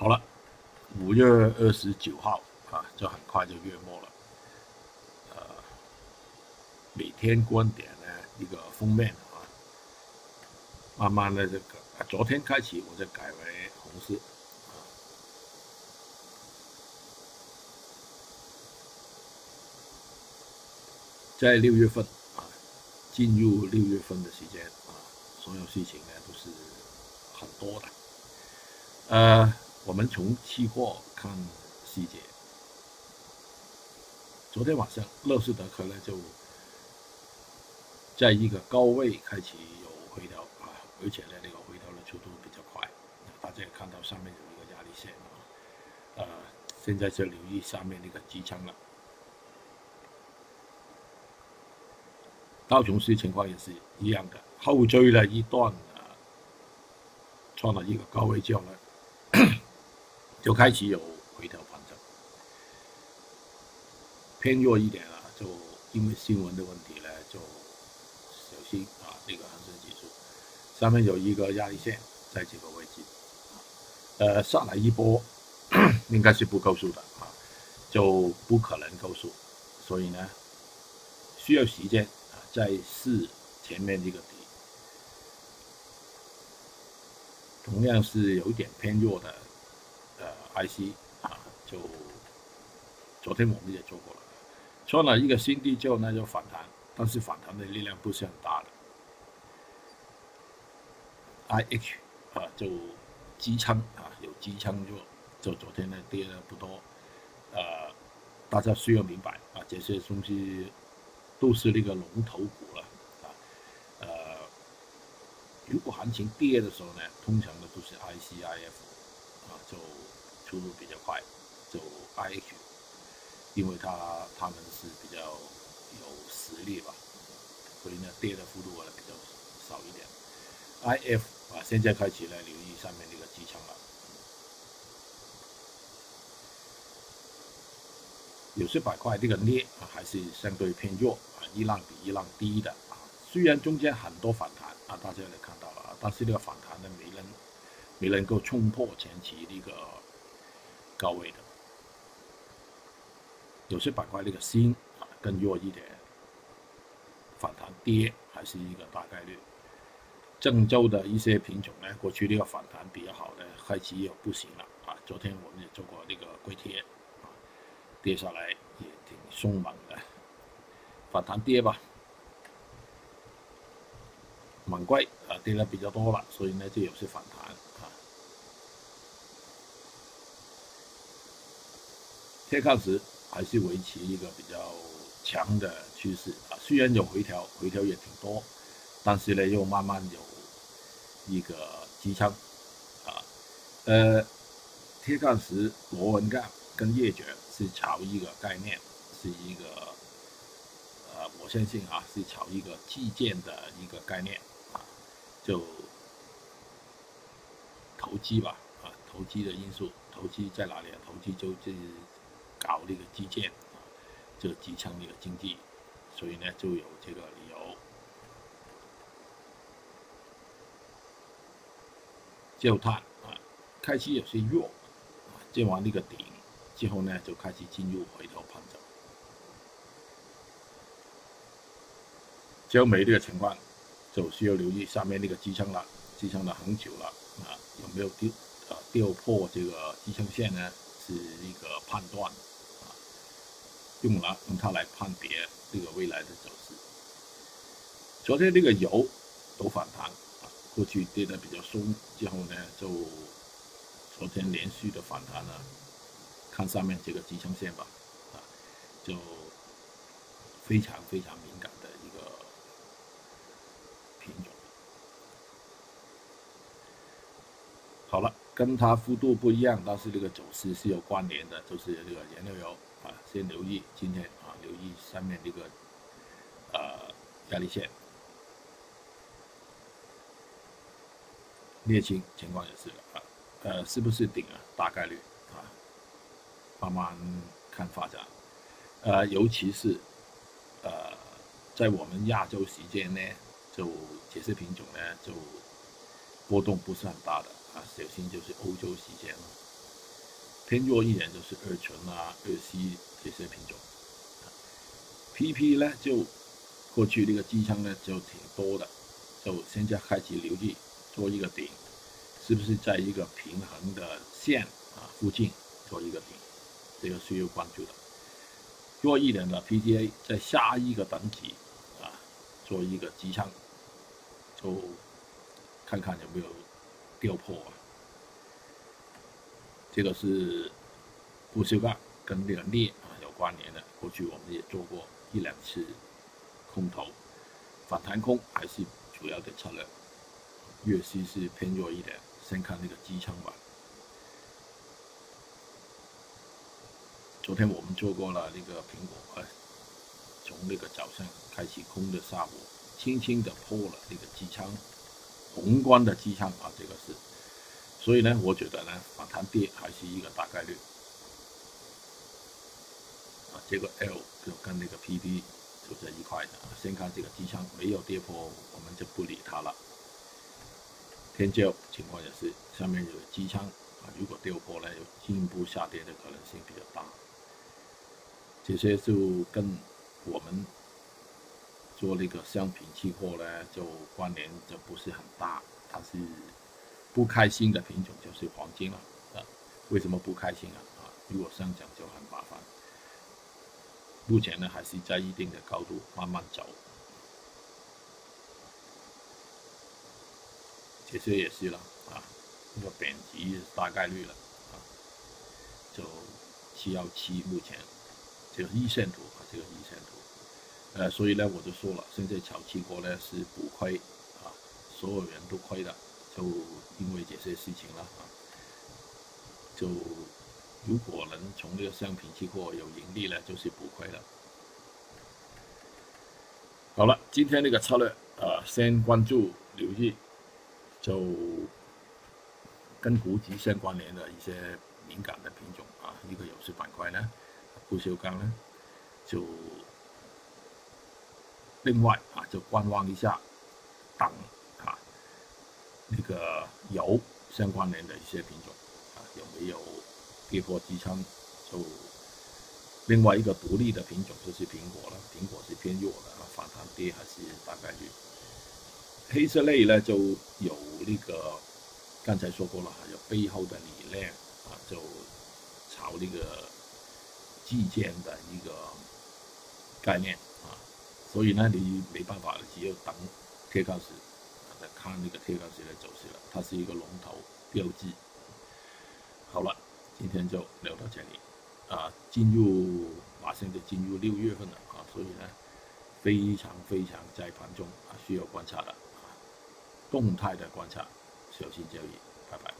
好了，五月二十九号啊，就很快就月末了。呃，每天观点呢一个封面啊，慢慢的这个，昨天开始我就改为红色。在六月份啊，进入六月份的时间啊，所有事情呢都是很多的，呃。我们从期货看细节。昨天晚上，乐视德科呢就在一个高位开始有回调啊，而且呢那个回调的速度比较快。大家也看到上面有一个压力线啊，呃，现在就留意上面那个支撑了。道琼斯情况也是一样的，后追了一段啊，创了一个高位之后呢。就开始有回调反正偏弱一点了，就因为新闻的问题呢，就小心啊。这个恒生指数上面有一个压力线在这个位置，呃，上来一波 应该是不够数的啊，就不可能够数，所以呢，需要时间啊，再试前面这个底，同样是有点偏弱的。IC 啊，就昨天我们也做过了，创了一个新低之后呢就反弹，但是反弹的力量不是很大的。IH 啊，就机仓啊，有机仓弱，就昨天呢跌的不多，呃，大家需要明白啊，这些东西都是那个龙头股了啊，呃，如果行情跌的时候呢，通常的都是 ICIF 啊，就。速度比较快，就 IH，因为它他们是比较有实力吧，所以呢跌的幅度呢比较少一点。IF 啊，现在开始呢留意上面这个机枪了。有些板块这个镍啊还是相对偏弱啊，一浪比一浪低的啊。虽然中间很多反弹啊，大家也看到了啊，但是这个反弹呢没能没能够冲破前期那个。高位的，有些板块那个锌啊更弱一点，反弹跌还是一个大概率。郑州的一些品种呢，过去那个反弹比较好的，开始又不行了啊。昨天我们也做过那个硅贴啊，跌下来也挺凶猛的，反弹跌吧。猛贵啊跌的比较多了，所以呢就有些反弹。铁矿石还是维持一个比较强的趋势啊，虽然有回调，回调也挺多，但是呢又慢慢有一个支撑啊。呃，铁矿石、螺纹钢跟叶卷是炒一个概念，是一个呃，我相信啊是炒一个基建的一个概念啊，就投机吧啊，投机的因素，投机在哪里啊？投机就这。搞那个基建，就支撑那个经济，所以呢就有这个理由。焦炭啊，开始有些弱啊，见完那个顶之后呢，就开始进入回头盘整。焦煤这个情况就需要留意下面那个支撑了，支撑了很久了啊，有没有丢啊掉破这个支撑线呢？是一个判断。用了用它来判别这个未来的走势。昨天这个油都反弹啊，过去跌的比较松，之后呢就昨天连续的反弹了。看上面这个支撑线吧，啊，就非常非常敏感的一个品种。好了，跟它幅度不一样，但是这个走势是有关联的，就是这个燃料油。先留意今天啊，留意上面这个呃压力线，沥青情况也是啊，呃，是不是顶啊？大概率啊，慢慢看发展，呃，尤其是呃，在我们亚洲时间呢，就这些品种呢，就波动不是很大的啊，首先就是欧洲时间了。偏弱一点就是二醇啊、二烯这些品种。PP 呢，就过去那个机枪呢就挺多的，就现在开始留意做一个顶，是不是在一个平衡的线啊附近做一个顶，这个需要关注的。弱一点的 PTA 在下一个等级啊做一个机枪，就看看有没有掉破啊。这个是不锈钢跟这个镍啊有关联的，过去我们也做过一两次空头反弹空，还是主要的策略。粤西是偏弱一点，先看那个机枪吧。昨天我们做过了那个苹果，从那个早上开始空的下午，轻轻的破了那个机枪，宏观的机枪啊，这个是。所以呢，我觉得呢，反弹跌还是一个大概率。啊，这个 L 就跟那个 PP 就在一块的。先看这个机枪没有跌破，我们就不理它了。天骄情况也是，下面有机枪啊，如果跌破呢，有进一步下跌的可能性比较大。这些就跟我们做那个商品期货呢，就关联就不是很大，它是。不开心的品种就是黄金了啊！为什么不开心啊？啊，如果上涨就很麻烦。目前呢，还是在一定的高度慢慢走，这些也是了啊，那个贬值大概率了啊，就七幺七目前这个一线图啊，这个一线图，呃，所以呢，我就说了，现在炒期货呢是补亏啊，所有人都亏的。就因为这些事情了啊，就如果能从这个商品期货有盈利了，就是补亏了。好了，今天这个策略啊，先关注留意，就跟股指相关联的一些敏感的品种啊，一个有势板块呢，不锈钢呢，就另外啊，就观望一下，等。那个油相关联的一些品种啊，有没有跌破支撑？就另外一个独立的品种就是苹果了，苹果是偏弱的啊，反弹跌还是大概率。黑色类呢就有那个刚才说过了，还有背后的理念啊，就炒那个基建的一个概念啊，所以呢你没办法，只有等铁矿石。看那个铁矿石的走势了，它是一个龙头标志。好了，今天就聊到这里。啊，进入马上就进入六月份了啊，所以呢，非常非常在盘中啊需要观察的啊，动态的观察，小心交易，拜拜。